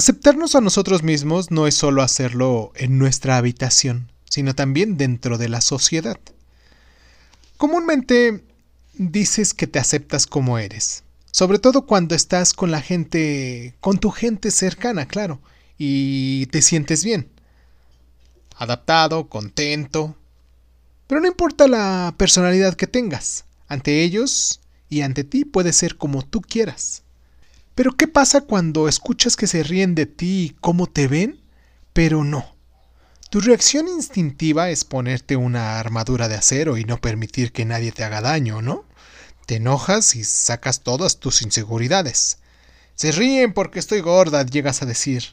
Aceptarnos a nosotros mismos no es solo hacerlo en nuestra habitación, sino también dentro de la sociedad. Comúnmente dices que te aceptas como eres, sobre todo cuando estás con la gente, con tu gente cercana, claro, y te sientes bien. Adaptado, contento. Pero no importa la personalidad que tengas, ante ellos y ante ti puede ser como tú quieras. Pero ¿qué pasa cuando escuchas que se ríen de ti y cómo te ven? Pero no. Tu reacción instintiva es ponerte una armadura de acero y no permitir que nadie te haga daño, ¿no? Te enojas y sacas todas tus inseguridades. Se ríen porque estoy gorda, llegas a decir.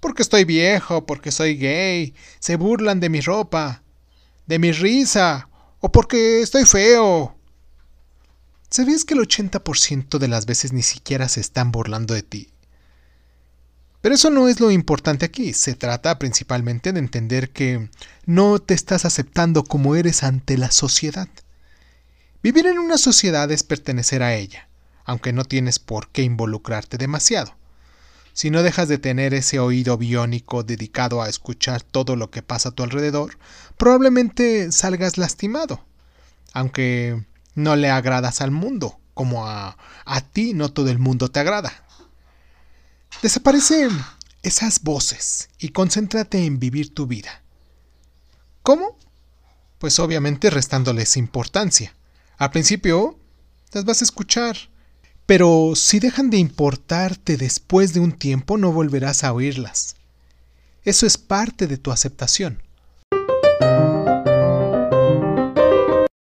Porque estoy viejo, porque soy gay. Se burlan de mi ropa, de mi risa, o porque estoy feo, ¿Sabías que el 80% de las veces ni siquiera se están burlando de ti? Pero eso no es lo importante aquí, se trata principalmente de entender que no te estás aceptando como eres ante la sociedad. Vivir en una sociedad es pertenecer a ella, aunque no tienes por qué involucrarte demasiado. Si no dejas de tener ese oído biónico dedicado a escuchar todo lo que pasa a tu alrededor, probablemente salgas lastimado. Aunque no le agradas al mundo, como a, a ti no todo el mundo te agrada. Desaparecen esas voces y concéntrate en vivir tu vida. ¿Cómo? Pues obviamente restándoles importancia. Al principio las vas a escuchar, pero si dejan de importarte después de un tiempo no volverás a oírlas. Eso es parte de tu aceptación.